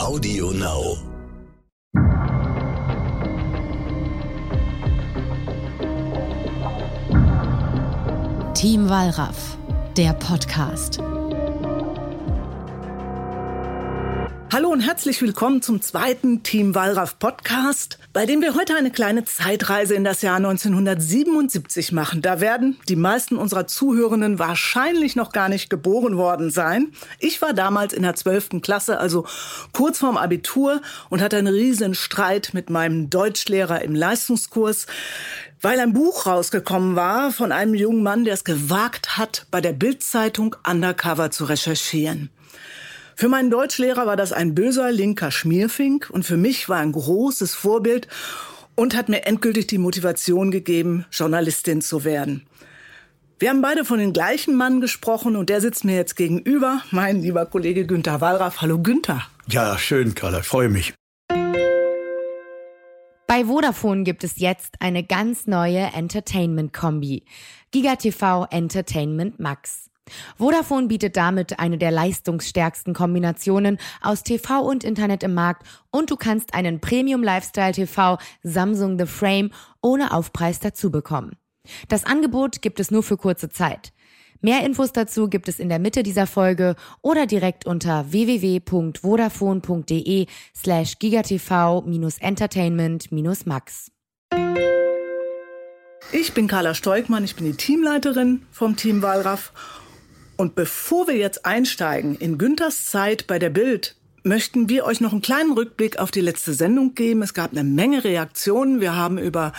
Audio Now. Team Wallraff, der Podcast. Hallo und herzlich willkommen zum zweiten Team Wallraff Podcast, bei dem wir heute eine kleine Zeitreise in das Jahr 1977 machen. Da werden die meisten unserer Zuhörenden wahrscheinlich noch gar nicht geboren worden sein. Ich war damals in der 12. Klasse, also kurz vorm Abitur und hatte einen riesen Streit mit meinem Deutschlehrer im Leistungskurs weil ein Buch rausgekommen war von einem jungen Mann, der es gewagt hat, bei der Bildzeitung undercover zu recherchieren. Für meinen Deutschlehrer war das ein böser linker Schmierfink und für mich war ein großes Vorbild und hat mir endgültig die Motivation gegeben, Journalistin zu werden. Wir haben beide von dem gleichen Mann gesprochen und der sitzt mir jetzt gegenüber, mein lieber Kollege Günther Wallraff. Hallo Günther. Ja, schön, Carla, freue mich. Bei Vodafone gibt es jetzt eine ganz neue Entertainment-Kombi. GigaTV Entertainment Max. Vodafone bietet damit eine der leistungsstärksten Kombinationen aus TV und Internet im Markt und du kannst einen Premium Lifestyle TV Samsung The Frame ohne Aufpreis dazu bekommen. Das Angebot gibt es nur für kurze Zeit. Mehr Infos dazu gibt es in der Mitte dieser Folge oder direkt unter www.vodafone.de slash gigatv-entertainment-max. Ich bin Carla Steugmann, ich bin die Teamleiterin vom Team Walraff und bevor wir jetzt einsteigen in Günthers Zeit bei der Bild, möchten wir euch noch einen kleinen Rückblick auf die letzte Sendung geben. Es gab eine Menge Reaktionen. Wir haben über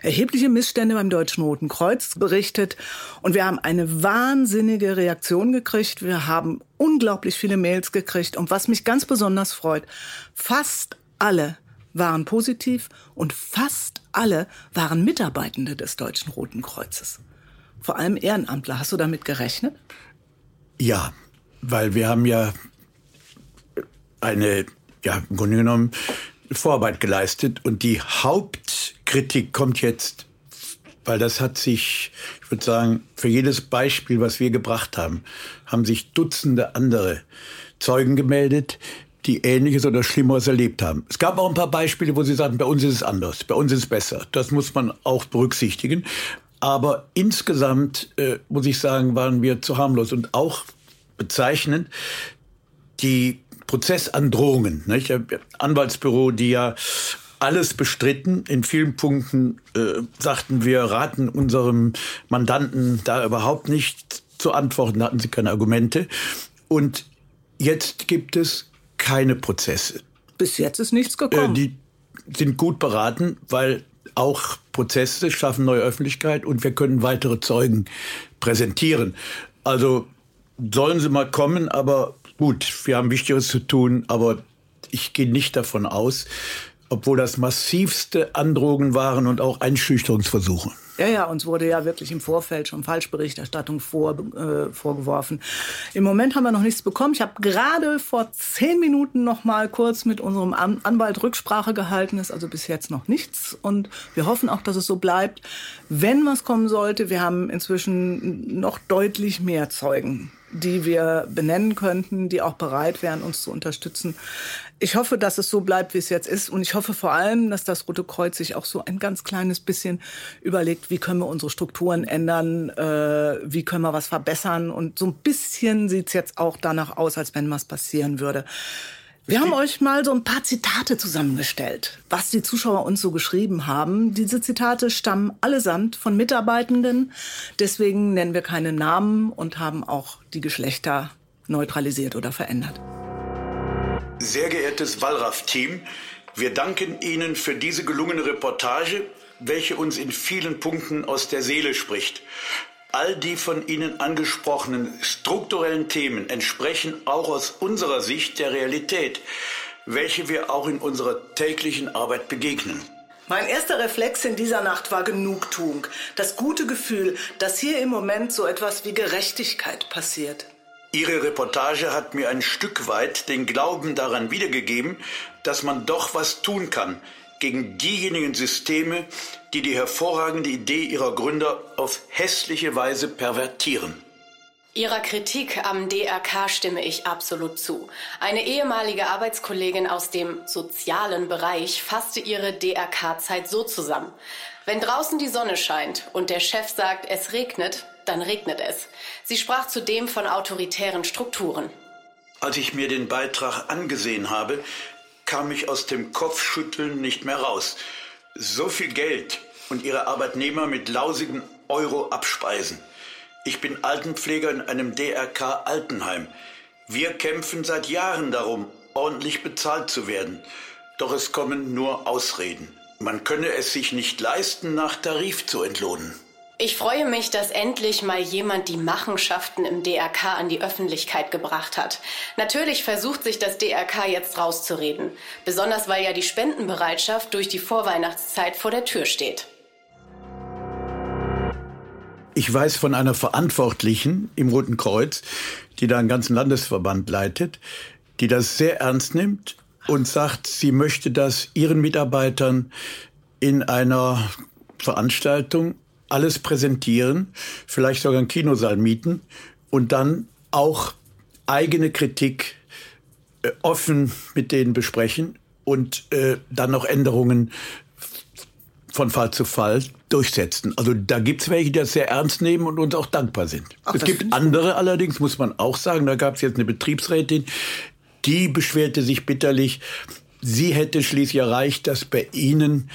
erhebliche Missstände beim Deutschen Roten Kreuz berichtet und wir haben eine wahnsinnige Reaktion gekriegt. Wir haben unglaublich viele Mails gekriegt und was mich ganz besonders freut, fast alle waren positiv und fast alle waren Mitarbeitende des Deutschen Roten Kreuzes. Vor allem Ehrenamtler. Hast du damit gerechnet? Ja, weil wir haben ja eine, ja, im Grunde genommen Vorarbeit geleistet und die Hauptkritik kommt jetzt, weil das hat sich, ich würde sagen, für jedes Beispiel, was wir gebracht haben, haben sich Dutzende andere Zeugen gemeldet, die Ähnliches oder Schlimmeres erlebt haben. Es gab auch ein paar Beispiele, wo sie sagten, bei uns ist es anders, bei uns ist es besser. Das muss man auch berücksichtigen. Aber insgesamt, äh, muss ich sagen, waren wir zu harmlos und auch bezeichnend die Prozessandrohungen. Nicht? Anwaltsbüro, die ja alles bestritten. In vielen Punkten äh, sagten wir, raten unserem Mandanten da überhaupt nicht zu antworten, hatten sie keine Argumente. Und jetzt gibt es keine Prozesse. Bis jetzt ist nichts gekommen. Äh, die sind gut beraten, weil auch Prozesse schaffen neue Öffentlichkeit und wir können weitere Zeugen präsentieren. Also sollen sie mal kommen, aber gut, wir haben Wichtigeres zu tun, aber ich gehe nicht davon aus, obwohl das massivste Androhungen waren und auch Einschüchterungsversuche. Ja, ja, uns wurde ja wirklich im Vorfeld schon Falschberichterstattung vor, äh, vorgeworfen. Im Moment haben wir noch nichts bekommen. Ich habe gerade vor zehn Minuten noch mal kurz mit unserem An Anwalt Rücksprache gehalten. Ist also bis jetzt noch nichts. Und wir hoffen auch, dass es so bleibt. Wenn was kommen sollte, wir haben inzwischen noch deutlich mehr Zeugen die wir benennen könnten, die auch bereit wären, uns zu unterstützen. Ich hoffe, dass es so bleibt, wie es jetzt ist. Und ich hoffe vor allem, dass das Rote Kreuz sich auch so ein ganz kleines bisschen überlegt, wie können wir unsere Strukturen ändern, äh, wie können wir was verbessern. Und so ein bisschen sieht es jetzt auch danach aus, als wenn was passieren würde. Wir haben euch mal so ein paar Zitate zusammengestellt, was die Zuschauer uns so geschrieben haben. Diese Zitate stammen allesamt von Mitarbeitenden. Deswegen nennen wir keine Namen und haben auch die Geschlechter neutralisiert oder verändert. Sehr geehrtes Wallraff-Team, wir danken Ihnen für diese gelungene Reportage, welche uns in vielen Punkten aus der Seele spricht. All die von Ihnen angesprochenen strukturellen Themen entsprechen auch aus unserer Sicht der Realität, welche wir auch in unserer täglichen Arbeit begegnen. Mein erster Reflex in dieser Nacht war Genugtuung, das gute Gefühl, dass hier im Moment so etwas wie Gerechtigkeit passiert. Ihre Reportage hat mir ein Stück weit den Glauben daran wiedergegeben, dass man doch was tun kann, gegen diejenigen Systeme, die die hervorragende Idee ihrer Gründer auf hässliche Weise pervertieren. Ihrer Kritik am DRK stimme ich absolut zu. Eine ehemalige Arbeitskollegin aus dem sozialen Bereich fasste ihre DRK-Zeit so zusammen. Wenn draußen die Sonne scheint und der Chef sagt, es regnet, dann regnet es. Sie sprach zudem von autoritären Strukturen. Als ich mir den Beitrag angesehen habe, kam ich aus dem Kopfschütteln nicht mehr raus. So viel Geld und ihre Arbeitnehmer mit lausigen Euro abspeisen. Ich bin Altenpfleger in einem DRK Altenheim. Wir kämpfen seit Jahren darum, ordentlich bezahlt zu werden. Doch es kommen nur Ausreden. Man könne es sich nicht leisten, nach Tarif zu entlohnen. Ich freue mich, dass endlich mal jemand die Machenschaften im DRK an die Öffentlichkeit gebracht hat. Natürlich versucht sich das DRK jetzt rauszureden, besonders weil ja die Spendenbereitschaft durch die Vorweihnachtszeit vor der Tür steht. Ich weiß von einer Verantwortlichen im Roten Kreuz, die da einen ganzen Landesverband leitet, die das sehr ernst nimmt und sagt, sie möchte das ihren Mitarbeitern in einer Veranstaltung alles präsentieren, vielleicht sogar einen Kinosaal mieten und dann auch eigene Kritik äh, offen mit denen besprechen und äh, dann noch Änderungen von Fall zu Fall durchsetzen. Also da gibt's welche, die das sehr ernst nehmen und uns auch dankbar sind. Ach, es gibt andere allerdings, muss man auch sagen, da gab's jetzt eine Betriebsrätin, die beschwerte sich bitterlich, sie hätte schließlich erreicht, dass bei ihnen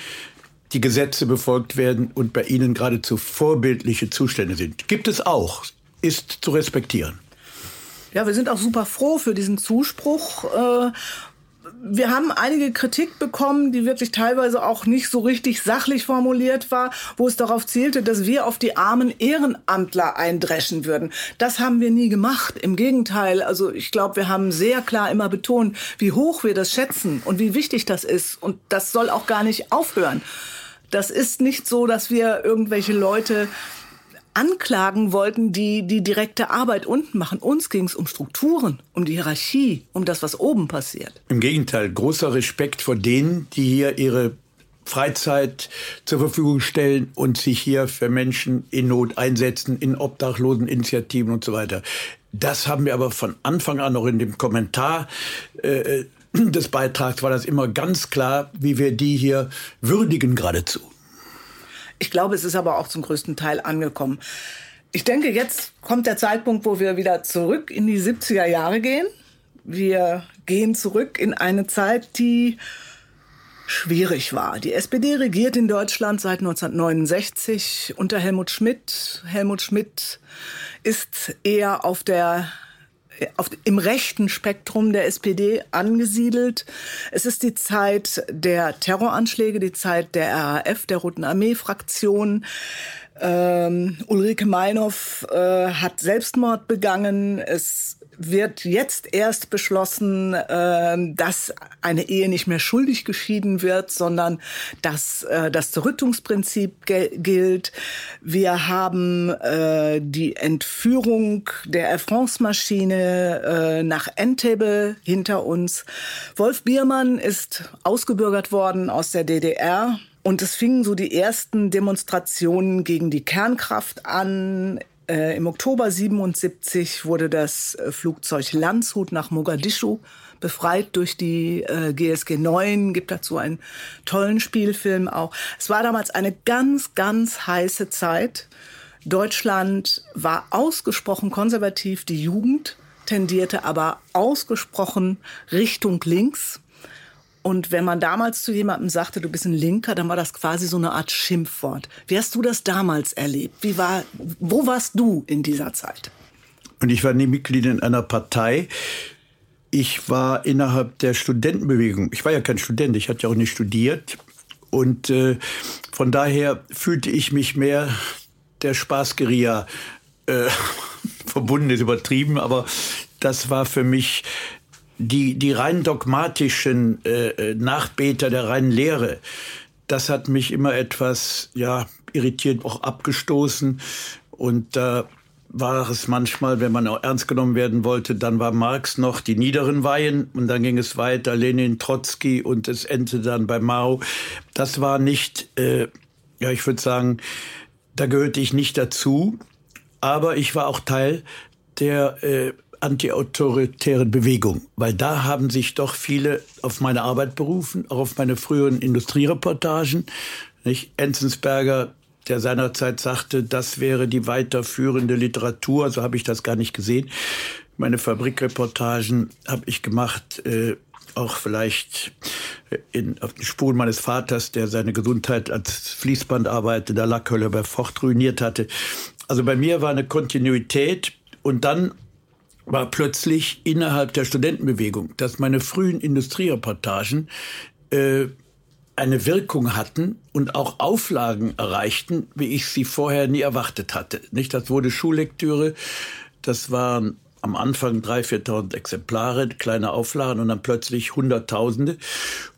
die Gesetze befolgt werden und bei ihnen geradezu vorbildliche Zustände sind. Gibt es auch, ist zu respektieren. Ja, wir sind auch super froh für diesen Zuspruch. Äh, wir haben einige Kritik bekommen, die wirklich teilweise auch nicht so richtig sachlich formuliert war, wo es darauf zielte, dass wir auf die armen Ehrenamtler eindreschen würden. Das haben wir nie gemacht. Im Gegenteil, also ich glaube, wir haben sehr klar immer betont, wie hoch wir das schätzen und wie wichtig das ist. Und das soll auch gar nicht aufhören. Das ist nicht so, dass wir irgendwelche Leute anklagen wollten, die die direkte Arbeit unten machen. Uns ging es um Strukturen, um die Hierarchie, um das, was oben passiert. Im Gegenteil, großer Respekt vor denen, die hier ihre Freizeit zur Verfügung stellen und sich hier für Menschen in Not einsetzen, in Obdachloseninitiativen und so weiter. Das haben wir aber von Anfang an noch in dem Kommentar äh, des Beitrags war das immer ganz klar, wie wir die hier würdigen geradezu. Ich glaube, es ist aber auch zum größten Teil angekommen. Ich denke, jetzt kommt der Zeitpunkt, wo wir wieder zurück in die 70er Jahre gehen. Wir gehen zurück in eine Zeit, die schwierig war. Die SPD regiert in Deutschland seit 1969 unter Helmut Schmidt. Helmut Schmidt ist eher auf der auf, im rechten Spektrum der SPD angesiedelt. Es ist die Zeit der Terroranschläge, die Zeit der RAF, der Roten Armee-Fraktion. Ähm, Ulrike Meinhoff äh, hat Selbstmord begangen. Es wird jetzt erst beschlossen, äh, dass eine Ehe nicht mehr schuldig geschieden wird, sondern dass äh, das Zerrüttungsprinzip gilt. Wir haben äh, die Entführung der Air France-Maschine äh, nach Entebbe hinter uns. Wolf Biermann ist ausgebürgert worden aus der DDR. Und es fingen so die ersten Demonstrationen gegen die Kernkraft an. Äh, Im Oktober 77 wurde das äh, Flugzeug Landshut nach Mogadischu befreit durch die äh, GSG 9. Gibt dazu einen tollen Spielfilm auch. Es war damals eine ganz, ganz heiße Zeit. Deutschland war ausgesprochen konservativ. Die Jugend tendierte aber ausgesprochen Richtung links. Und wenn man damals zu jemandem sagte, du bist ein Linker, dann war das quasi so eine Art Schimpfwort. Wie hast du das damals erlebt? Wie war, wo warst du in dieser Zeit? Und ich war nie Mitglied in einer Partei. Ich war innerhalb der Studentenbewegung. Ich war ja kein Student, ich hatte ja auch nicht studiert. Und äh, von daher fühlte ich mich mehr der Spaßgeria äh, verbunden, ist übertrieben, aber das war für mich die, die rein dogmatischen äh, äh, Nachbeter der reinen Lehre, das hat mich immer etwas, ja, irritiert, auch abgestoßen. Und da äh, war es manchmal, wenn man auch ernst genommen werden wollte, dann war Marx noch die niederen Weihen und dann ging es weiter, Lenin, Trotzki und es endete dann bei Mao. Das war nicht, äh, ja, ich würde sagen, da gehörte ich nicht dazu, aber ich war auch Teil der äh, antiautoritären Bewegung, weil da haben sich doch viele auf meine Arbeit berufen, auch auf meine früheren Industriereportagen. Nicht? Enzensberger, der seinerzeit sagte, das wäre die weiterführende Literatur, so habe ich das gar nicht gesehen. Meine Fabrikreportagen habe ich gemacht, äh, auch vielleicht in, auf den Spuren meines Vaters, der seine Gesundheit als Fließbandarbeiter der Lackhölle bei Fort ruiniert hatte. Also bei mir war eine Kontinuität und dann war plötzlich innerhalb der Studentenbewegung, dass meine frühen Industriereportagen äh, eine Wirkung hatten und auch Auflagen erreichten, wie ich sie vorher nie erwartet hatte. Nicht, das wurde Schullektüre, das waren am Anfang 3.000, 4.000 Exemplare, kleine Auflagen und dann plötzlich Hunderttausende.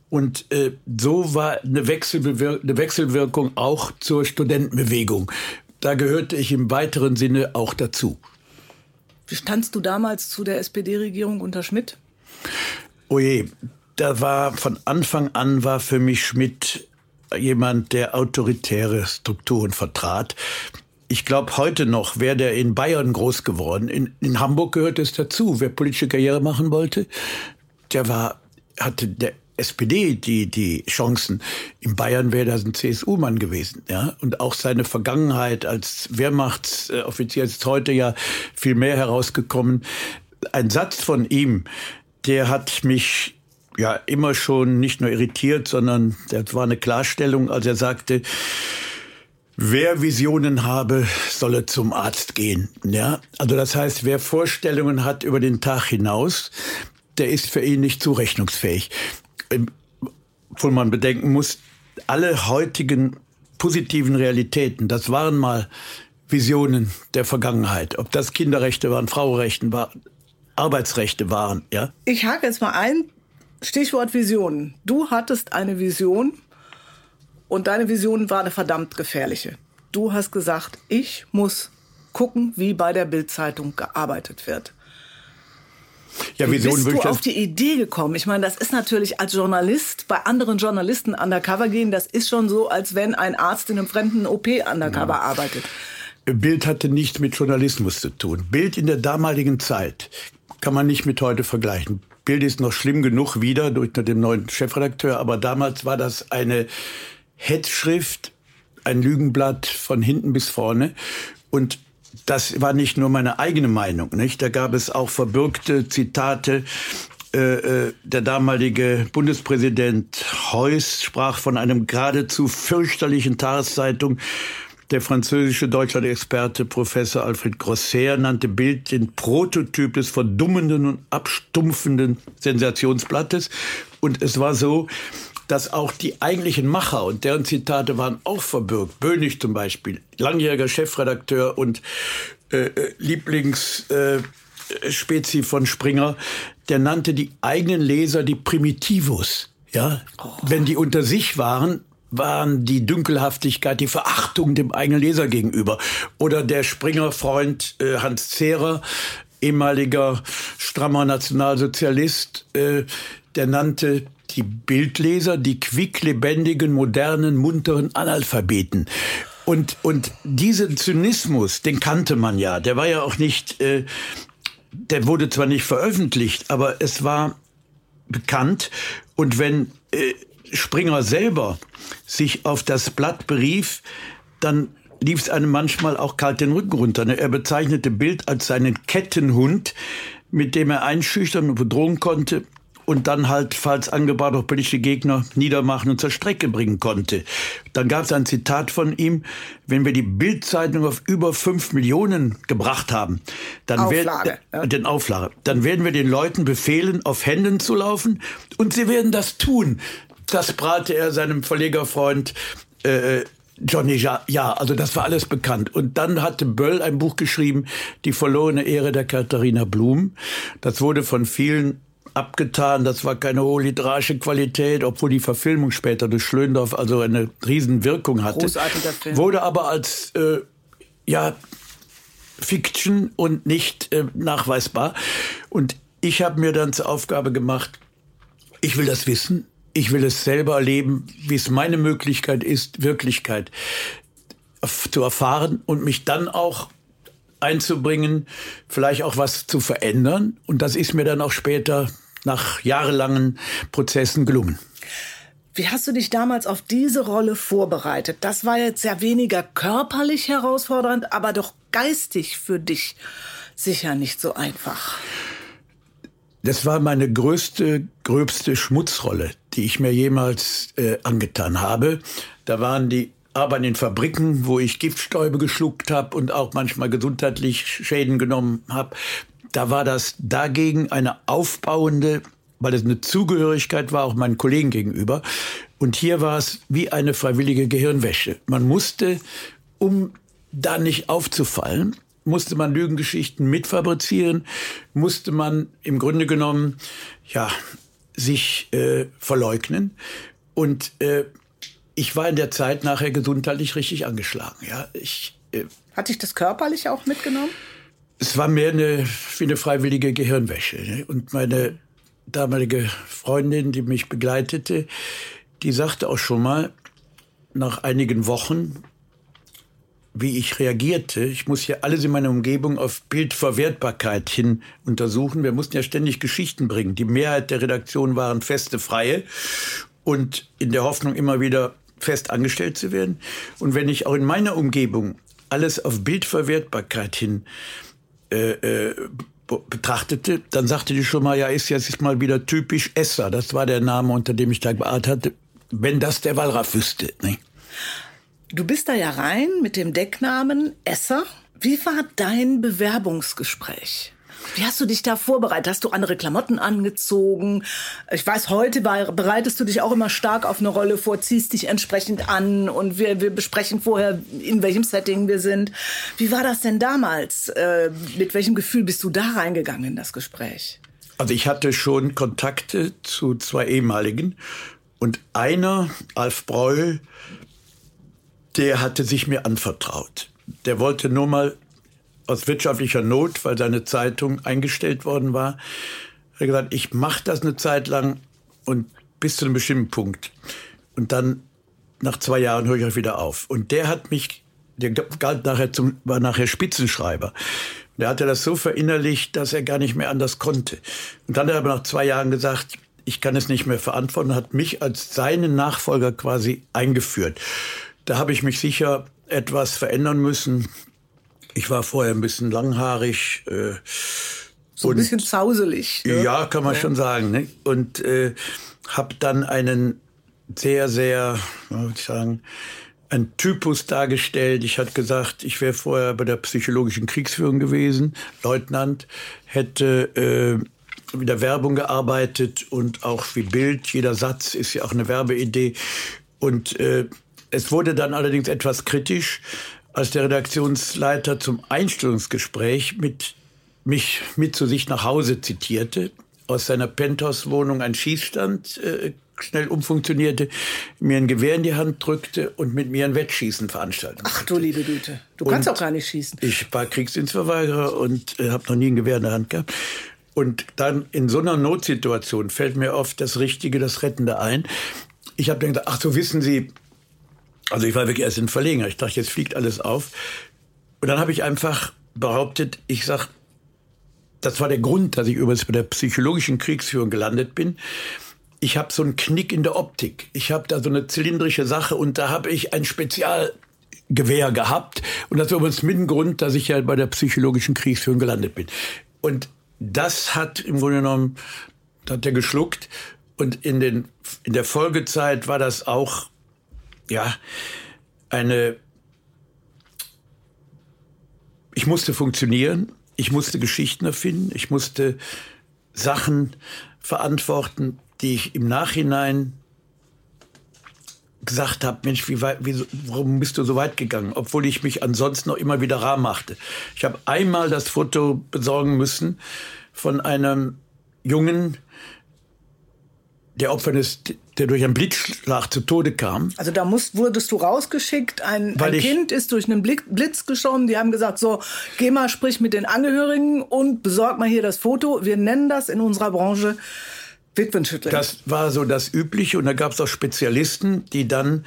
Und äh, so war eine, Wechselbewir eine Wechselwirkung auch zur Studentenbewegung. Da gehörte ich im weiteren Sinne auch dazu. Standst du damals zu der SPD-Regierung unter Schmidt? Oje, da war von Anfang an war für mich Schmidt jemand, der autoritäre Strukturen vertrat. Ich glaube heute noch, wäre der in Bayern groß geworden. In, in Hamburg gehört es dazu. Wer politische Karriere machen wollte, der war, hatte der SPD die, die Chancen. In Bayern wäre das ein CSU-Mann gewesen. Ja? Und auch seine Vergangenheit als Wehrmachtsoffizier ist heute ja viel mehr herausgekommen. Ein Satz von ihm, der hat mich ja immer schon nicht nur irritiert, sondern das war eine Klarstellung, als er sagte, Wer Visionen habe, solle zum Arzt gehen. Ja, also das heißt, wer Vorstellungen hat über den Tag hinaus, der ist für ihn nicht zurechnungsfähig obwohl man bedenken muss, alle heutigen positiven Realitäten, das waren mal Visionen der Vergangenheit. Ob das Kinderrechte waren, Frauenrechte waren, Arbeitsrechte waren, ja. Ich hake jetzt mal ein. Stichwort Visionen. Du hattest eine Vision und deine Vision war eine verdammt gefährliche. Du hast gesagt, ich muss gucken, wie bei der Bildzeitung gearbeitet wird. Ja, Wie bist du auf die Idee gekommen? Ich meine, das ist natürlich als Journalist bei anderen Journalisten undercover gehen, das ist schon so, als wenn ein Arzt in einem fremden OP undercover ja. arbeitet. Bild hatte nichts mit Journalismus zu tun. Bild in der damaligen Zeit kann man nicht mit heute vergleichen. Bild ist noch schlimm genug wieder durch den neuen Chefredakteur, aber damals war das eine Hetzschrift, ein Lügenblatt von hinten bis vorne. Und das war nicht nur meine eigene Meinung, nicht? Da gab es auch verbürgte Zitate. Äh, äh, der damalige Bundespräsident Heuss sprach von einem geradezu fürchterlichen Tageszeitung. Der französische Deutschland-Experte Professor Alfred Grosser nannte Bild den Prototyp des verdummenden und abstumpfenden Sensationsblattes. Und es war so, dass auch die eigentlichen Macher und deren Zitate waren auch verbürgt. Bönig zum Beispiel, langjähriger Chefredakteur und äh, äh Lieblingsspezie äh, von Springer, der nannte die eigenen Leser die Primitivus. Ja, oh. wenn die unter sich waren, waren die Dünkelhaftigkeit, die Verachtung dem eigenen Leser gegenüber. Oder der Springer-Freund äh, Hans Zehrer, ehemaliger strammer Nationalsozialist, äh, der nannte die Bildleser, die quicklebendigen, modernen, munteren Analphabeten. Und, und diesen Zynismus, den kannte man ja. Der war ja auch nicht, äh, der wurde zwar nicht veröffentlicht, aber es war bekannt. Und wenn äh, Springer selber sich auf das Blatt berief, dann lief es einem manchmal auch kalt den Rücken runter. Er bezeichnete Bild als seinen Kettenhund, mit dem er einschüchtern und bedrohen konnte und dann halt, falls angebracht, auch politische Gegner niedermachen und zur Strecke bringen konnte. Dann gab es ein Zitat von ihm, wenn wir die Bildzeitung auf über fünf Millionen gebracht haben, dann Auflage, werden, ja. den Auflage, dann werden wir den Leuten befehlen, auf Händen zu laufen und sie werden das tun. Das brate er seinem Verlegerfreund äh, Johnny ja, ja, also das war alles bekannt. Und dann hatte Böll ein Buch geschrieben, Die verlorene Ehre der Katharina Blum. Das wurde von vielen abgetan. Das war keine hohe literarische Qualität, obwohl die Verfilmung später durch Schlöndorff also eine Riesenwirkung hatte. Großartiger Film. Wurde aber als äh, ja Fiction und nicht äh, nachweisbar. Und ich habe mir dann zur Aufgabe gemacht, ich will das wissen, ich will es selber erleben, wie es meine Möglichkeit ist, Wirklichkeit zu erfahren und mich dann auch einzubringen, vielleicht auch was zu verändern. Und das ist mir dann auch später nach jahrelangen Prozessen gelungen. Wie hast du dich damals auf diese Rolle vorbereitet? Das war jetzt ja weniger körperlich herausfordernd, aber doch geistig für dich sicher nicht so einfach. Das war meine größte, gröbste Schmutzrolle, die ich mir jemals äh, angetan habe. Da waren die Arbeiten in Fabriken, wo ich Giftstäube geschluckt habe und auch manchmal gesundheitlich Schäden genommen habe. Da war das dagegen eine aufbauende weil es eine Zugehörigkeit war, auch meinen Kollegen gegenüber. Und hier war es wie eine freiwillige Gehirnwäsche. Man musste, um da nicht aufzufallen, musste man Lügengeschichten mitfabrizieren, musste man im Grunde genommen, ja, sich äh, verleugnen. Und äh, ich war in der Zeit nachher gesundheitlich richtig angeschlagen. Ja, ich, äh, Hat dich das körperlich auch mitgenommen? Es war mehr eine, wie eine freiwillige Gehirnwäsche. Ne? Und meine damalige Freundin, die mich begleitete, die sagte auch schon mal, nach einigen Wochen, wie ich reagierte. Ich muss ja alles in meiner Umgebung auf Bildverwertbarkeit hin untersuchen. Wir mussten ja ständig Geschichten bringen. Die Mehrheit der Redaktion waren feste Freie und in der Hoffnung immer wieder fest angestellt zu werden. Und wenn ich auch in meiner Umgebung alles auf Bildverwertbarkeit hin äh, äh, betrachtete, dann sagte die schon mal, ja, ist jetzt mal wieder typisch Esser. Das war der Name, unter dem ich da gearbeitet hatte. Wenn das der Wallraff wüsste. Ne? Du bist da ja rein mit dem Decknamen Esser. Wie war dein Bewerbungsgespräch? Wie hast du dich da vorbereitet? Hast du andere Klamotten angezogen? Ich weiß, heute bereitest du dich auch immer stark auf eine Rolle vor, ziehst dich entsprechend an und wir, wir besprechen vorher, in welchem Setting wir sind. Wie war das denn damals? Äh, mit welchem Gefühl bist du da reingegangen in das Gespräch? Also ich hatte schon Kontakte zu zwei ehemaligen und einer, Alf Breul, der hatte sich mir anvertraut. Der wollte nur mal aus wirtschaftlicher Not, weil seine Zeitung eingestellt worden war, hat er gesagt, ich mache das eine Zeit lang und bis zu einem bestimmten Punkt. Und dann nach zwei Jahren höre ich auch wieder auf. Und der hat mich, der galt nachher zum, war nachher Spitzenschreiber. Der hatte das so verinnerlicht, dass er gar nicht mehr anders konnte. Und dann hat er aber nach zwei Jahren gesagt, ich kann es nicht mehr verantworten, hat mich als seinen Nachfolger quasi eingeführt. Da habe ich mich sicher etwas verändern müssen. Ich war vorher ein bisschen langhaarig. Äh, so ein bisschen zauselig. Ne? Ja, kann man ja. schon sagen. Ne? Und äh, habe dann einen sehr, sehr, würde ich sagen, ein Typus dargestellt. Ich hatte gesagt, ich wäre vorher bei der psychologischen Kriegsführung gewesen, Leutnant, hätte äh, wieder Werbung gearbeitet und auch wie Bild. Jeder Satz ist ja auch eine Werbeidee. Und äh, es wurde dann allerdings etwas kritisch, als der Redaktionsleiter zum Einstellungsgespräch mit mich mit zu sich nach Hause zitierte, aus seiner Penthouse-Wohnung ein Schießstand äh, schnell umfunktionierte, mir ein Gewehr in die Hand drückte und mit mir ein Wettschießen veranstaltete. Ach du liebe Güte, du kannst auch gar nicht schießen. Ich war Kriegsdienstverweigerer und äh, habe noch nie ein Gewehr in der Hand gehabt. Und dann in so einer Notsituation fällt mir oft das Richtige, das Rettende ein. Ich habe gedacht, ach so wissen Sie, also ich war wirklich erst in Verlegenheit. Ich dachte, jetzt fliegt alles auf. Und dann habe ich einfach behauptet, ich sag, das war der Grund, dass ich übrigens bei der psychologischen Kriegsführung gelandet bin. Ich habe so einen Knick in der Optik. Ich habe da so eine zylindrische Sache und da habe ich ein Spezialgewehr gehabt. Und das war übrigens mit dem Grund, dass ich ja bei der psychologischen Kriegsführung gelandet bin. Und das hat im Grunde genommen, hat er geschluckt. Und in, den, in der Folgezeit war das auch ja, eine, ich musste funktionieren, ich musste Geschichten erfinden, ich musste Sachen verantworten, die ich im Nachhinein gesagt habe, Mensch, wie weit, wie, warum bist du so weit gegangen? Obwohl ich mich ansonsten noch immer wieder rar machte. Ich habe einmal das Foto besorgen müssen von einem Jungen, der Opfer des, der durch einen Blitzschlag zu Tode kam. Also da musst, wurdest du rausgeschickt, ein, ein Kind ist durch einen Blitz geschossen, die haben gesagt, so, geh mal, sprich mit den Angehörigen und besorg mal hier das Foto. Wir nennen das in unserer Branche Witwenschütteln. Das war so das Übliche und da gab es auch Spezialisten, die dann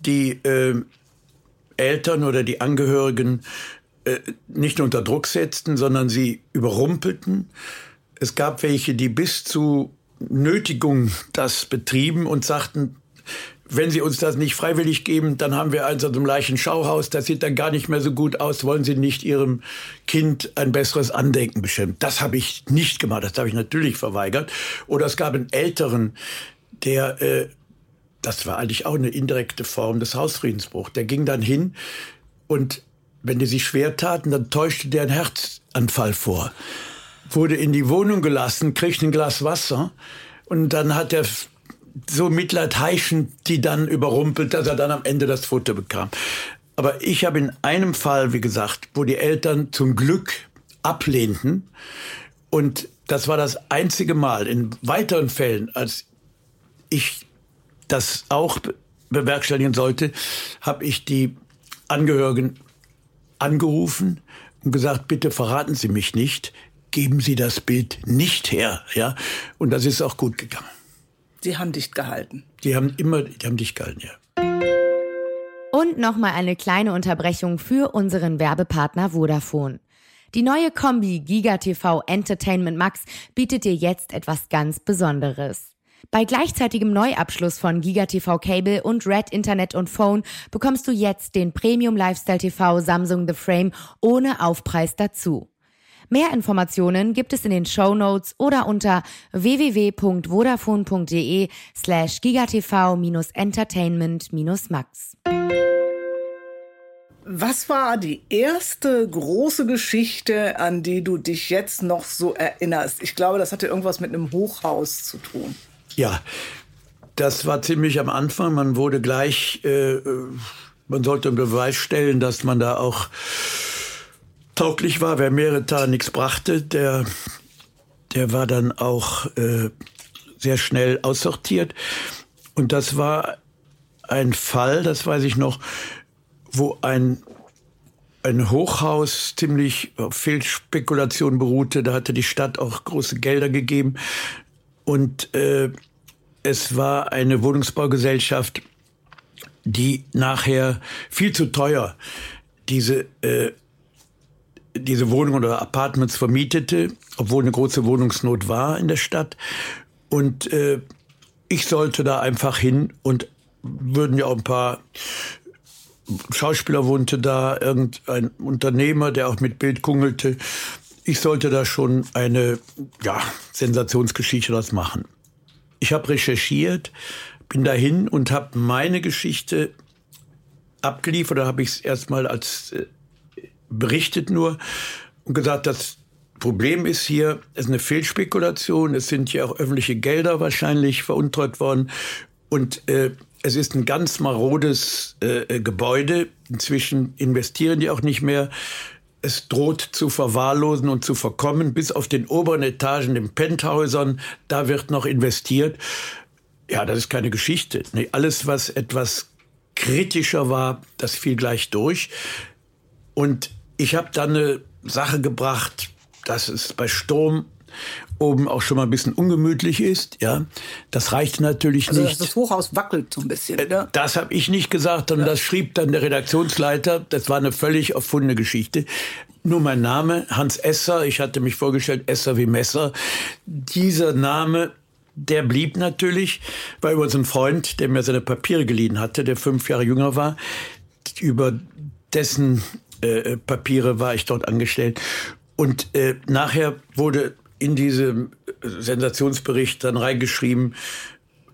die äh, Eltern oder die Angehörigen äh, nicht nur unter Druck setzten, sondern sie überrumpelten. Es gab welche, die bis zu Nötigung das betrieben und sagten, wenn Sie uns das nicht freiwillig geben, dann haben wir eins aus dem Leichenschauhaus, das sieht dann gar nicht mehr so gut aus, wollen Sie nicht Ihrem Kind ein besseres Andenken bestimmen. Das habe ich nicht gemacht, das habe ich natürlich verweigert. Oder es gab einen Älteren, der, äh, das war eigentlich auch eine indirekte Form des Hausfriedensbruchs, der ging dann hin und wenn die sich schwer taten, dann täuschte der einen Herzanfall vor. Wurde in die Wohnung gelassen, kriegte ein Glas Wasser und dann hat er so Mitleid heischend die dann überrumpelt, dass er dann am Ende das Foto bekam. Aber ich habe in einem Fall, wie gesagt, wo die Eltern zum Glück ablehnten und das war das einzige Mal in weiteren Fällen, als ich das auch bewerkstelligen sollte, habe ich die Angehörigen angerufen und gesagt, bitte verraten Sie mich nicht, geben Sie das Bild nicht her, ja? Und das ist auch gut gegangen. Sie haben dicht gehalten. Die haben immer, die haben dicht gehalten, ja. Und nochmal eine kleine Unterbrechung für unseren Werbepartner Vodafone. Die neue Kombi Giga TV Entertainment Max bietet dir jetzt etwas ganz Besonderes. Bei gleichzeitigem Neuabschluss von Giga TV Cable und Red Internet und Phone bekommst du jetzt den Premium Lifestyle TV Samsung The Frame ohne Aufpreis dazu. Mehr Informationen gibt es in den Show Notes oder unter www.vodafone.de slash gigatv-entertainment-max. Was war die erste große Geschichte, an die du dich jetzt noch so erinnerst? Ich glaube, das hatte irgendwas mit einem Hochhaus zu tun. Ja, das war ziemlich am Anfang. Man wurde gleich, äh, man sollte einen Beweis stellen, dass man da auch tauglich war. Wer mehrere Tage nichts brachte, der, der war dann auch äh, sehr schnell aussortiert. Und das war ein Fall, das weiß ich noch, wo ein, ein Hochhaus ziemlich auf Fehlspekulation beruhte. Da hatte die Stadt auch große Gelder gegeben. Und äh, es war eine Wohnungsbaugesellschaft, die nachher viel zu teuer diese äh, diese Wohnung oder Apartments vermietete, obwohl eine große Wohnungsnot war in der Stadt. Und äh, ich sollte da einfach hin und würden ja auch ein paar Schauspieler wohnte da, irgendein Unternehmer, der auch mit Bild kungelte. Ich sollte da schon eine ja, Sensationsgeschichte das machen. Ich habe recherchiert, bin dahin und habe meine Geschichte abgeliefert. Da habe ich es erstmal als äh, berichtet nur und gesagt, das Problem ist hier, es ist eine Fehlspekulation, es sind ja auch öffentliche Gelder wahrscheinlich veruntreut worden und äh, es ist ein ganz marodes äh, Gebäude. Inzwischen investieren die auch nicht mehr. Es droht zu verwahrlosen und zu verkommen. Bis auf den oberen Etagen, den Penthäusern, da wird noch investiert. Ja, das ist keine Geschichte. Nee, alles, was etwas kritischer war, das fiel gleich durch. Und ich habe dann eine Sache gebracht, dass es bei Sturm oben auch schon mal ein bisschen ungemütlich ist. Ja, das reicht natürlich also, nicht. Das Hochhaus wackelt so ein bisschen. Ne? Das habe ich nicht gesagt, sondern ja. das schrieb dann der Redaktionsleiter. Das war eine völlig erfundene Geschichte. Nur mein Name, Hans Esser. Ich hatte mich vorgestellt, Esser wie Messer. Dieser Name der blieb natürlich, weil über unseren Freund, der mir seine Papiere geliehen hatte, der fünf Jahre jünger war, über dessen äh, Papiere war ich dort angestellt. Und äh, nachher wurde in diesem Sensationsbericht dann reingeschrieben,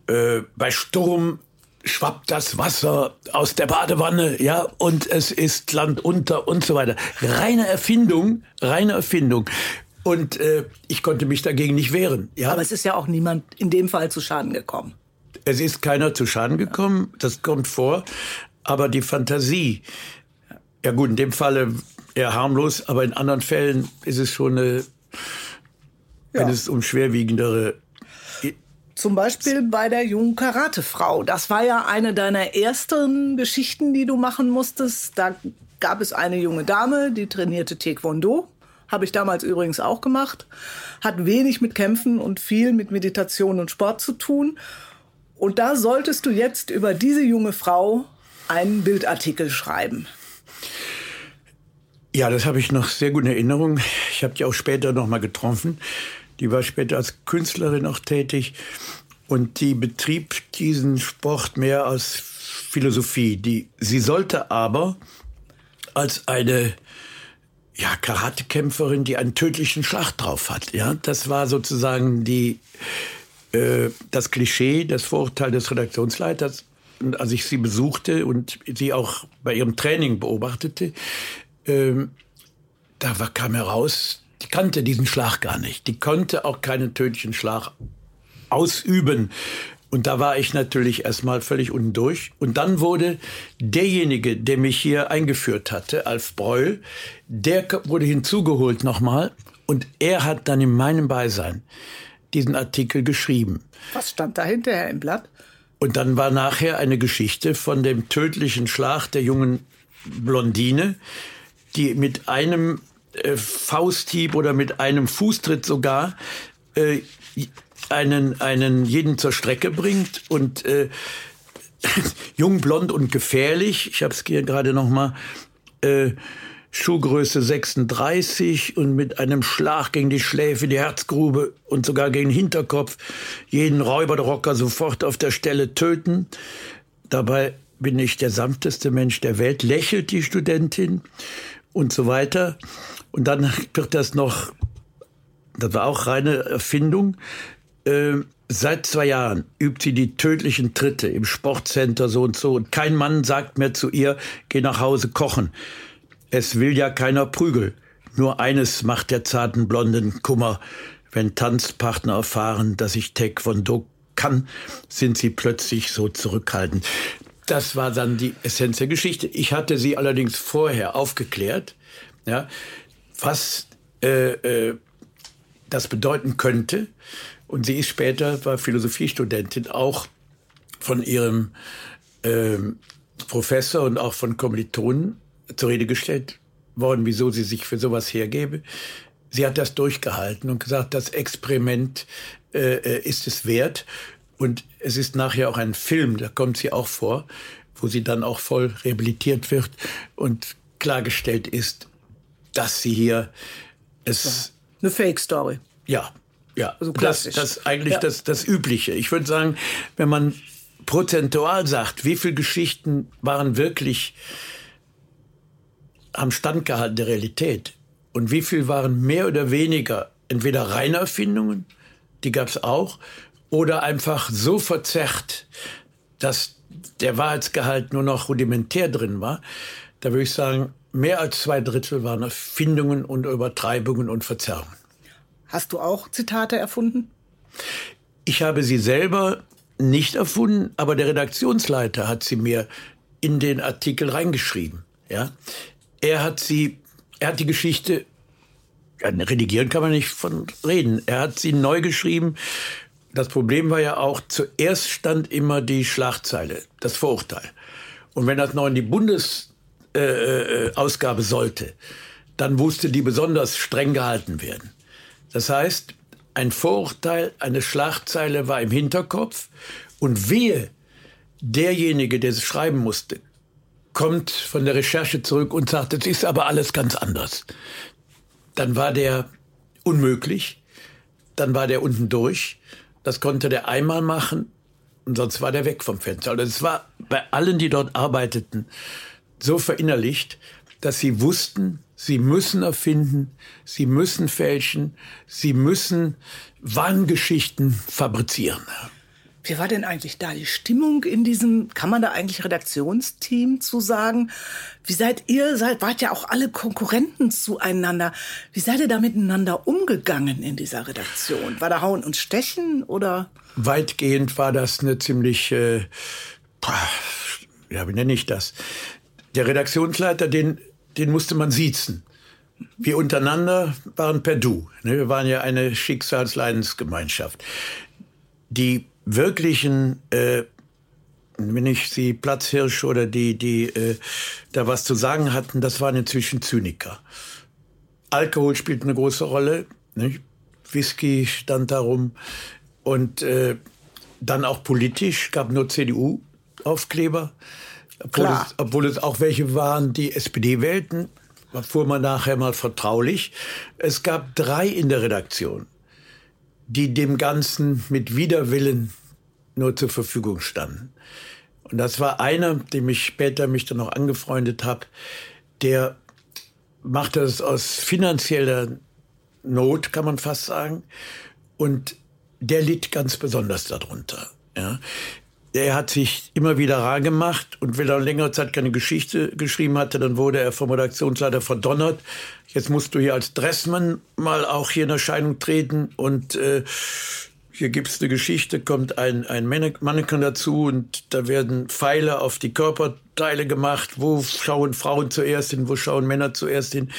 äh, bei Sturm schwappt das Wasser aus der Badewanne, ja, und es ist Land unter und so weiter. Reine Erfindung, reine Erfindung. Und äh, ich konnte mich dagegen nicht wehren. Ja. Aber es ist ja auch niemand in dem Fall zu Schaden gekommen. Es ist keiner zu Schaden gekommen, das kommt vor. Aber die Fantasie, ja gut, in dem Falle eher harmlos, aber in anderen Fällen ist es schon eine, ja. wenn es um schwerwiegendere zum Beispiel bei der jungen Karatefrau. Das war ja eine deiner ersten Geschichten, die du machen musstest. Da gab es eine junge Dame, die trainierte Taekwondo. Habe ich damals übrigens auch gemacht. Hat wenig mit Kämpfen und viel mit Meditation und Sport zu tun. Und da solltest du jetzt über diese junge Frau einen Bildartikel schreiben. Ja, das habe ich noch sehr gut in Erinnerung. Ich habe die auch später noch mal getroffen. Die war später als Künstlerin auch tätig und die betrieb diesen Sport mehr aus Philosophie. Die, sie sollte aber als eine ja, Karatekämpferin, die einen tödlichen Schlag drauf hat. Ja, das war sozusagen die, äh, das Klischee, das Vorurteil des Redaktionsleiters. Und als ich sie besuchte und sie auch bei ihrem Training beobachtete, äh, da war, kam heraus, die kannte diesen Schlag gar nicht. Die konnte auch keinen tödlichen Schlag ausüben. Und da war ich natürlich erstmal völlig unten durch. Und dann wurde derjenige, der mich hier eingeführt hatte, Alf Breul, der wurde hinzugeholt nochmal. Und er hat dann in meinem Beisein diesen Artikel geschrieben. Was stand da hinterher im Blatt? Und dann war nachher eine Geschichte von dem tödlichen Schlag der jungen Blondine, die mit einem äh, Fausthieb oder mit einem Fußtritt sogar äh, einen, einen jeden zur Strecke bringt und äh, jung, blond und gefährlich. Ich habe es hier gerade noch mal. Äh, Schuhgröße 36 und mit einem Schlag gegen die Schläfe, die Herzgrube und sogar gegen den Hinterkopf jeden Räuber der Rocker sofort auf der Stelle töten. Dabei bin ich der sanfteste Mensch der Welt, lächelt die Studentin und so weiter. Und dann wird das noch, das war auch reine Erfindung, äh, seit zwei Jahren übt sie die tödlichen Tritte im Sportcenter so und so. Und kein Mann sagt mehr zu ihr, geh nach Hause kochen. Es will ja keiner Prügel. Nur eines macht der zarten Blonden Kummer. Wenn Tanzpartner erfahren, dass ich Taekwondo kann, sind sie plötzlich so zurückhaltend. Das war dann die Essenz der Geschichte. Ich hatte sie allerdings vorher aufgeklärt, ja, was äh, äh, das bedeuten könnte. Und sie ist später, war Philosophiestudentin, auch von ihrem äh, Professor und auch von Kommilitonen zur Rede gestellt worden, wieso sie sich für sowas hergebe. Sie hat das durchgehalten und gesagt, das Experiment äh, äh, ist es wert. Und es ist nachher auch ein Film, da kommt sie auch vor, wo sie dann auch voll rehabilitiert wird und klargestellt ist, dass sie hier es. Eine Fake-Story. Ja, ja. Also klassisch. Das, das eigentlich ja. das, das Übliche. Ich würde sagen, wenn man prozentual sagt, wie viele Geschichten waren wirklich am Stand gehalten der Realität und wie viel waren mehr oder weniger entweder reine Erfindungen, die gab es auch, oder einfach so verzerrt, dass der Wahrheitsgehalt nur noch rudimentär drin war, da würde ich sagen, mehr als zwei Drittel waren Erfindungen und Übertreibungen und Verzerrungen. Hast du auch Zitate erfunden? Ich habe sie selber nicht erfunden, aber der Redaktionsleiter hat sie mir in den Artikel reingeschrieben. Ja, er hat sie, er hat die Geschichte, ja, redigieren kann man nicht von reden. Er hat sie neu geschrieben das Problem war ja auch, zuerst stand immer die Schlagzeile, das Vorurteil. Und wenn das noch in die Bundesausgabe äh, äh sollte, dann musste die besonders streng gehalten werden. Das heißt, ein Vorurteil, eine Schlagzeile war im Hinterkopf und wehe, derjenige, der es schreiben musste, kommt von der Recherche zurück und sagt, es ist aber alles ganz anders. Dann war der unmöglich, dann war der unten durch das konnte der einmal machen und sonst war der weg vom Fenster. Und es war bei allen, die dort arbeiteten, so verinnerlicht, dass sie wussten, sie müssen erfinden, sie müssen fälschen, sie müssen Wahngeschichten fabrizieren. Wie war denn eigentlich da die Stimmung in diesem, kann man da eigentlich Redaktionsteam zu sagen? Wie seid ihr, seid, wart ja auch alle Konkurrenten zueinander. Wie seid ihr da miteinander umgegangen in dieser Redaktion? War da Hauen und Stechen oder? Weitgehend war das eine ziemlich, äh, ja, wie nenne ich das? Der Redaktionsleiter, den, den musste man siezen. Wir untereinander waren per Du. Ne? Wir waren ja eine Schicksalsleidensgemeinschaft. Die wirklichen, äh, wenn ich sie Platzhirsch oder die, die äh, da was zu sagen hatten, das waren inzwischen Zyniker. Alkohol spielt eine große Rolle. Nicht? Whisky stand darum. Und äh, dann auch politisch, gab nur CDU-Aufkleber. Obwohl es, obwohl es auch welche waren, die SPD wählten. erfuhr man nachher mal vertraulich. Es gab drei in der Redaktion, die dem Ganzen mit Widerwillen nur zur Verfügung standen. Und das war einer, dem ich später mich dann noch angefreundet habe, der machte es aus finanzieller Not, kann man fast sagen. Und der litt ganz besonders darunter. Ja. Er hat sich immer wieder rar gemacht und wenn er längere Zeit keine Geschichte geschrieben hatte, dann wurde er vom Redaktionsleiter verdonnert. Jetzt musst du hier als Dressmann mal auch hier in Erscheinung treten und äh, hier gibt's eine Geschichte, kommt ein, ein Mannequin dazu und da werden Pfeile auf die Körperteile gemacht. Wo schauen Frauen zuerst hin, wo schauen Männer zuerst hin?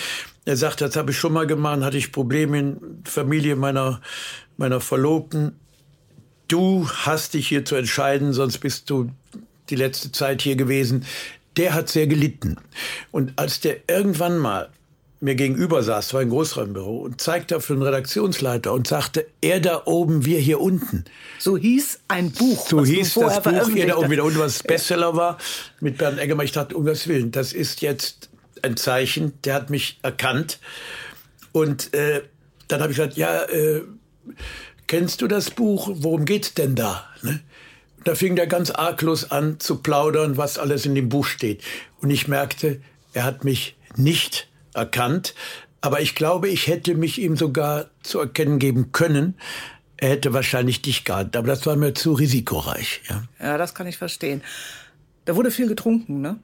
Er sagt, das habe ich schon mal gemacht, hatte ich Probleme in Familie meiner, meiner Verlobten. Du hast dich hier zu entscheiden, sonst bist du die letzte Zeit hier gewesen. Der hat sehr gelitten. Und als der irgendwann mal mir gegenüber saß, war ein Großraumbüro, und zeigte auf den Redaktionsleiter und sagte, er da oben, wir hier unten. So hieß ein Buch. So hieß das Buch, er da oben wieder unten, was Bestseller war, mit Bernd Eggermann. Ich dachte, um das Willen, das ist jetzt ein Zeichen, der hat mich erkannt. Und äh, dann habe ich gesagt, ja, äh, kennst du das Buch? Worum geht's denn da? Ne? Da fing der ganz arglos an zu plaudern, was alles in dem Buch steht. Und ich merkte, er hat mich nicht erkannt. Aber ich glaube, ich hätte mich ihm sogar zu erkennen geben können. Er hätte wahrscheinlich dich gehabt, aber das war mir zu risikoreich. Ja, ja das kann ich verstehen. Da wurde viel getrunken, ne?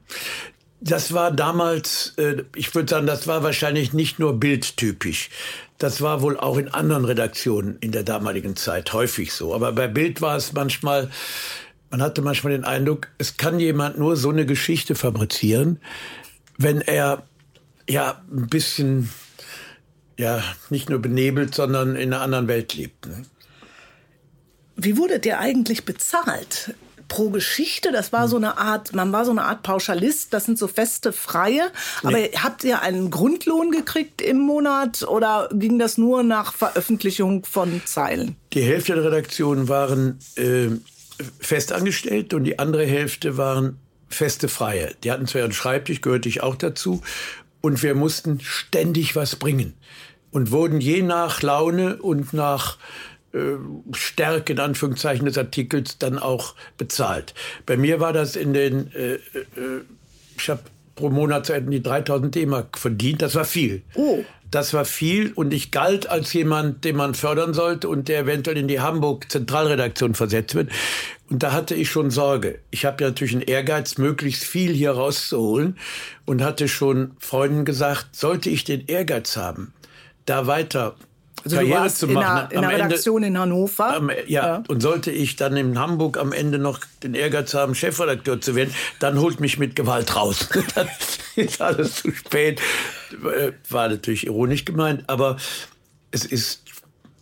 Das war damals, äh, ich würde sagen, das war wahrscheinlich nicht nur bildtypisch. Das war wohl auch in anderen Redaktionen in der damaligen Zeit häufig so. Aber bei Bild war es manchmal, man hatte manchmal den Eindruck, es kann jemand nur so eine Geschichte fabrizieren, wenn er ja, ein bisschen, ja, nicht nur benebelt, sondern in einer anderen Welt lebt. Ne? Wie wurde der eigentlich bezahlt? Pro Geschichte, das war so eine Art, man war so eine Art Pauschalist, das sind so feste Freie. Aber nee. habt ihr einen Grundlohn gekriegt im Monat oder ging das nur nach Veröffentlichung von Zeilen? Die Hälfte der Redaktionen waren äh, festangestellt und die andere Hälfte waren feste Freie. Die hatten zwar ihren Schreibtisch, gehörte ich auch dazu und wir mussten ständig was bringen und wurden je nach Laune und nach Stärke in Anführungszeichen des Artikels dann auch bezahlt. Bei mir war das in den, äh, äh, ich habe pro Monat die 3000 D-Mark verdient. Das war viel. Oh. Das war viel und ich galt als jemand, den man fördern sollte und der eventuell in die Hamburg Zentralredaktion versetzt wird. Und da hatte ich schon Sorge. Ich habe ja natürlich einen Ehrgeiz, möglichst viel hier rauszuholen und hatte schon Freunden gesagt, sollte ich den Ehrgeiz haben, da weiter also Karriere zu machen. In einer, in einer Redaktion Ende, in Hannover. Am, ja, ja, und sollte ich dann in Hamburg am Ende noch den Ehrgeiz haben, Chefredakteur zu werden, dann holt mich mit Gewalt raus. dann ist alles zu spät. Äh, war natürlich ironisch gemeint, aber es ist,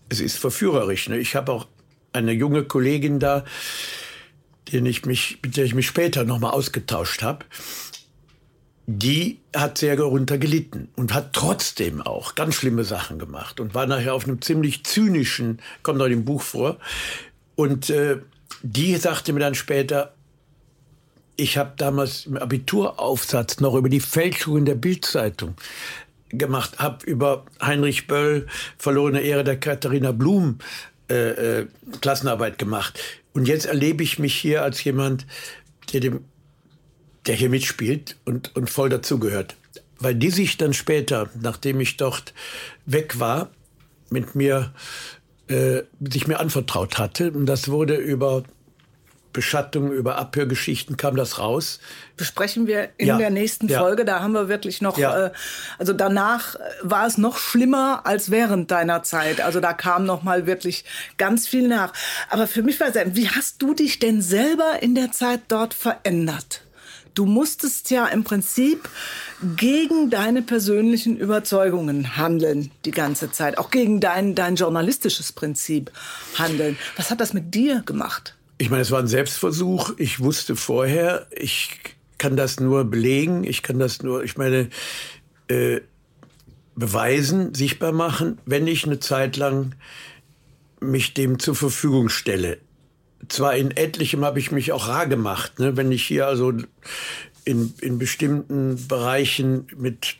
es ist verführerisch. Ne? Ich habe auch eine junge Kollegin da, den ich mich, mit der ich mich später nochmal ausgetauscht habe die hat sehr darunter gelitten und hat trotzdem auch ganz schlimme Sachen gemacht und war nachher auf einem ziemlich zynischen, kommt noch im Buch vor. Und äh, die sagte mir dann später, ich habe damals im Abituraufsatz noch über die Fälschungen der Bildzeitung gemacht, habe über Heinrich Böll, verlorene Ehre der Katharina Blum, äh, äh, Klassenarbeit gemacht. Und jetzt erlebe ich mich hier als jemand, der dem der hier mitspielt und, und voll dazugehört. Weil die sich dann später, nachdem ich dort weg war, mit mir, äh, sich mir anvertraut hatte. Und das wurde über Beschattung, über Abhörgeschichten kam das raus. Besprechen wir in ja, der nächsten ja. Folge. Da haben wir wirklich noch, ja. äh, also danach war es noch schlimmer als während deiner Zeit. Also da kam noch mal wirklich ganz viel nach. Aber für mich war es, wie hast du dich denn selber in der Zeit dort verändert? Du musstest ja im Prinzip gegen deine persönlichen Überzeugungen handeln die ganze Zeit, auch gegen dein, dein journalistisches Prinzip handeln. Was hat das mit dir gemacht? Ich meine, es war ein Selbstversuch. Ich wusste vorher, ich kann das nur belegen, ich kann das nur, ich meine, äh, beweisen, sichtbar machen, wenn ich eine Zeit lang mich dem zur Verfügung stelle zwar in etlichem habe ich mich auch rar gemacht, ne? wenn ich hier also in, in bestimmten Bereichen mit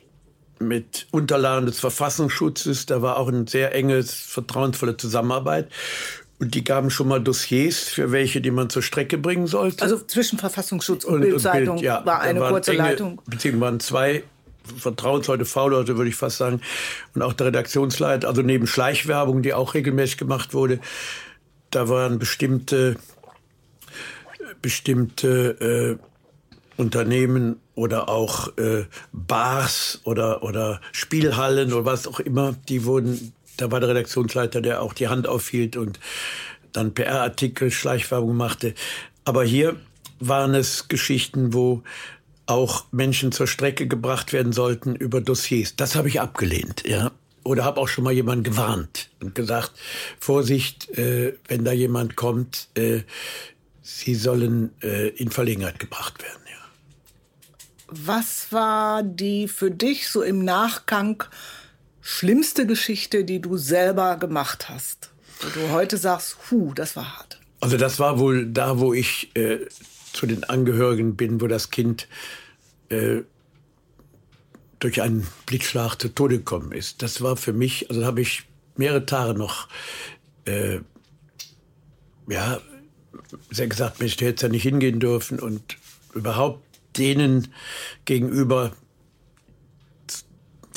mit Unterlagen des Verfassungsschutzes. Da war auch eine sehr enge, vertrauensvolle Zusammenarbeit. Und die gaben schon mal Dossiers für welche, die man zur Strecke bringen sollte. Also zwischen Verfassungsschutz und, und Bildzeitung Bild, ja, war eine kurze enge, Leitung. Beziehungsweise waren zwei Vertrauensleute, V-Leute würde ich fast sagen, und auch der Redaktionsleiter. Also neben Schleichwerbung, die auch regelmäßig gemacht wurde, da waren bestimmte bestimmte äh, Unternehmen oder auch äh, Bars oder oder Spielhallen oder was auch immer, die wurden da war der Redaktionsleiter, der auch die Hand aufhielt und dann PR-Artikel, Schleichwerbung machte. Aber hier waren es Geschichten, wo auch Menschen zur Strecke gebracht werden sollten über Dossiers. Das habe ich abgelehnt, ja. Oder habe auch schon mal jemanden gewarnt und gesagt, Vorsicht, äh, wenn da jemand kommt, äh, Sie sollen äh, in Verlegenheit gebracht werden, ja. Was war die für dich so im Nachgang schlimmste Geschichte, die du selber gemacht hast? Wo du heute sagst, hu, das war hart. Also das war wohl da, wo ich äh, zu den Angehörigen bin, wo das Kind äh, durch einen Blitzschlag zu Tode gekommen ist. Das war für mich, also habe ich mehrere Tage noch, äh, ja, sehr gesagt, Mensch, du hättest ja nicht hingehen dürfen und überhaupt denen gegenüber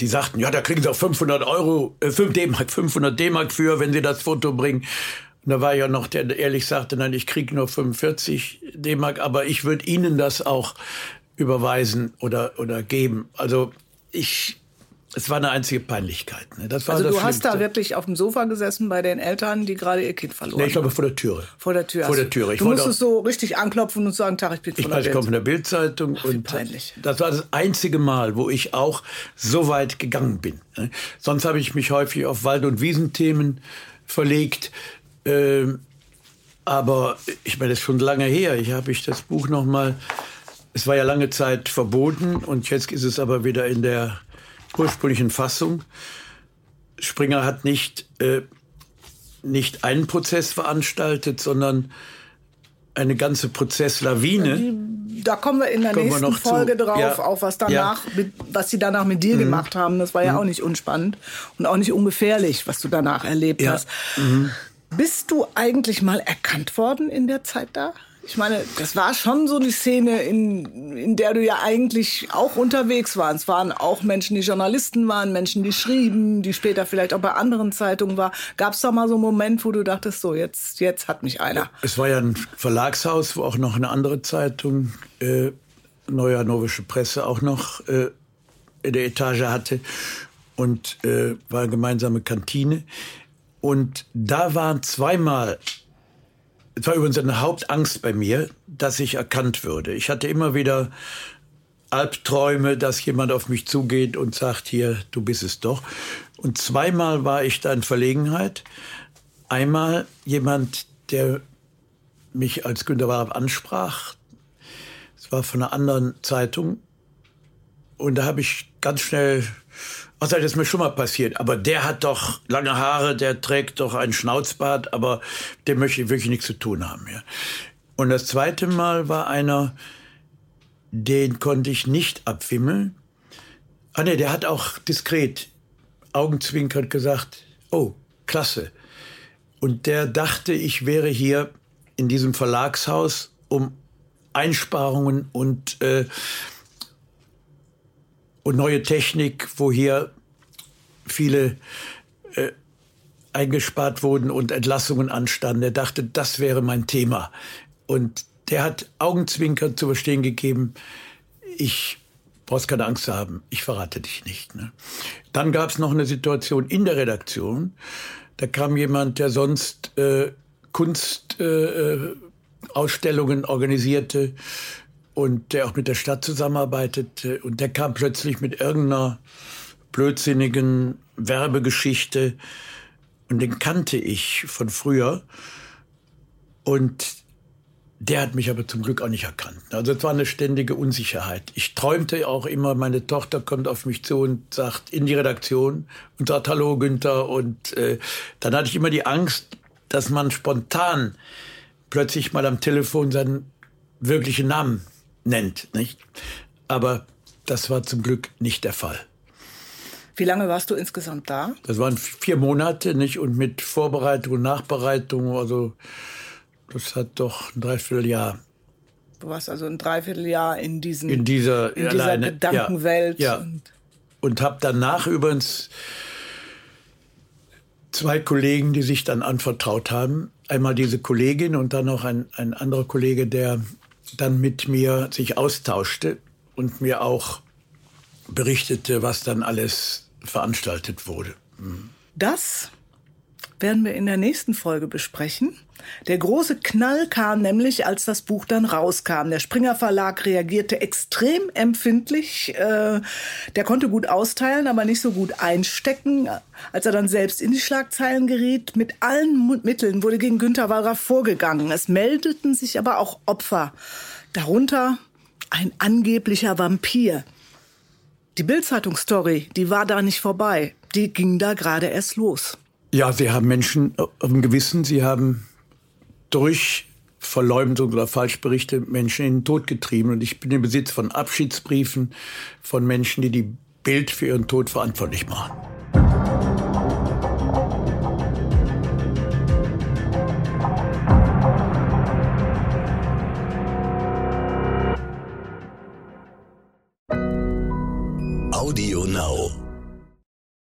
die sagten, ja, da kriegen sie auch 500 Euro, äh, 5 D-Mark, 500 D-Mark für, wenn sie das Foto bringen. Und da war ja noch der, der ehrlich sagte, nein, ich kriege nur 45 D-Mark, aber ich würde Ihnen das auch überweisen oder, oder geben. Also ich es war eine einzige Peinlichkeit. Ne? Das war also du hast da wirklich auf dem Sofa gesessen bei den Eltern, die gerade ihr Kind verloren haben? Nee, ich glaube vor der Türe. Vor der Tür. Vor der Türe. Ich du musstest so richtig anklopfen und sagen, Tag, ich bin von ich der. Ich komme von der Bildzeitung und peinlich. das war das einzige Mal, wo ich auch so weit gegangen bin. Ne? Sonst habe ich mich häufig auf Wald- und Wiesenthemen verlegt. Ähm, aber ich meine, das ist schon lange her. Ich habe ich das Buch noch mal. Es war ja lange Zeit verboten und jetzt ist es aber wieder in der ursprünglichen Fassung. Springer hat nicht, äh, nicht einen Prozess veranstaltet, sondern eine ganze Prozesslawine. Da kommen wir in der kommen nächsten Folge zu. drauf, ja. auch was danach, ja. mit, was sie danach mit dir mhm. gemacht haben. Das war ja mhm. auch nicht unspannend und auch nicht ungefährlich, was du danach erlebt ja. hast. Mhm. Bist du eigentlich mal erkannt worden in der Zeit da? Ich meine, das war schon so die Szene, in, in der du ja eigentlich auch unterwegs warst. Es waren auch Menschen, die Journalisten waren, Menschen, die schrieben, die später vielleicht auch bei anderen Zeitungen waren. Gab es da mal so einen Moment, wo du dachtest, so jetzt, jetzt hat mich einer? Es war ja ein Verlagshaus, wo auch noch eine andere Zeitung, äh, Neue Hannoversche Presse, auch noch äh, in der Etage hatte und äh, war eine gemeinsame Kantine. Und da waren zweimal es war übrigens eine Hauptangst bei mir, dass ich erkannt würde. Ich hatte immer wieder Albträume, dass jemand auf mich zugeht und sagt, hier, du bist es doch. Und zweimal war ich da in Verlegenheit. Einmal jemand, der mich als Günter Warab ansprach. Es war von einer anderen Zeitung. Und da habe ich ganz schnell was das ist mir schon mal passiert. Aber der hat doch lange Haare, der trägt doch ein Schnauzbart, aber dem möchte ich wirklich nichts zu tun haben. Ja. Und das zweite Mal war einer, den konnte ich nicht abwimmeln. Ah nee, der hat auch diskret, augenzwinkernd gesagt, oh, klasse. Und der dachte, ich wäre hier in diesem Verlagshaus, um Einsparungen und äh, und neue Technik, wo hier viele äh, eingespart wurden und Entlassungen anstanden. Er dachte, das wäre mein Thema. Und der hat augenzwinkernd zu verstehen gegeben, ich brauchst keine Angst zu haben, ich verrate dich nicht. Ne? Dann gab es noch eine Situation in der Redaktion. Da kam jemand, der sonst äh, Kunstausstellungen äh, organisierte, und der auch mit der Stadt zusammenarbeitet. Und der kam plötzlich mit irgendeiner blödsinnigen Werbegeschichte und den kannte ich von früher. Und der hat mich aber zum Glück auch nicht erkannt. Also es war eine ständige Unsicherheit. Ich träumte auch immer, meine Tochter kommt auf mich zu und sagt in die Redaktion und sagt Hallo Günther. Und äh, dann hatte ich immer die Angst, dass man spontan plötzlich mal am Telefon seinen wirklichen Namen nennt. Nicht? Aber das war zum Glück nicht der Fall. Wie lange warst du insgesamt da? Das waren vier Monate, nicht? Und mit Vorbereitung und Nachbereitung, also das hat doch ein Dreivierteljahr. Du warst also ein Dreivierteljahr in, diesen, in dieser, in dieser alleine, Gedankenwelt. Ja, ja. Und, und habe danach übrigens zwei Kollegen, die sich dann anvertraut haben. Einmal diese Kollegin und dann noch ein, ein anderer Kollege, der dann mit mir sich austauschte und mir auch berichtete, was dann alles veranstaltet wurde. Mhm. Das werden wir in der nächsten Folge besprechen. Der große Knall kam nämlich, als das Buch dann rauskam. Der Springer Verlag reagierte extrem empfindlich. Äh, der konnte gut austeilen, aber nicht so gut einstecken. Als er dann selbst in die Schlagzeilen geriet, mit allen Mitteln wurde gegen Günter Wallraff vorgegangen. Es meldeten sich aber auch Opfer. Darunter ein angeblicher Vampir. Die Bild-Zeitung-Story, die war da nicht vorbei. Die ging da gerade erst los. Ja, sie haben Menschen auf dem Gewissen. Sie haben durch Verleumdung oder Falschberichte Menschen in den Tod getrieben. Und ich bin im Besitz von Abschiedsbriefen von Menschen, die die Bild für ihren Tod verantwortlich machen. Audio Now.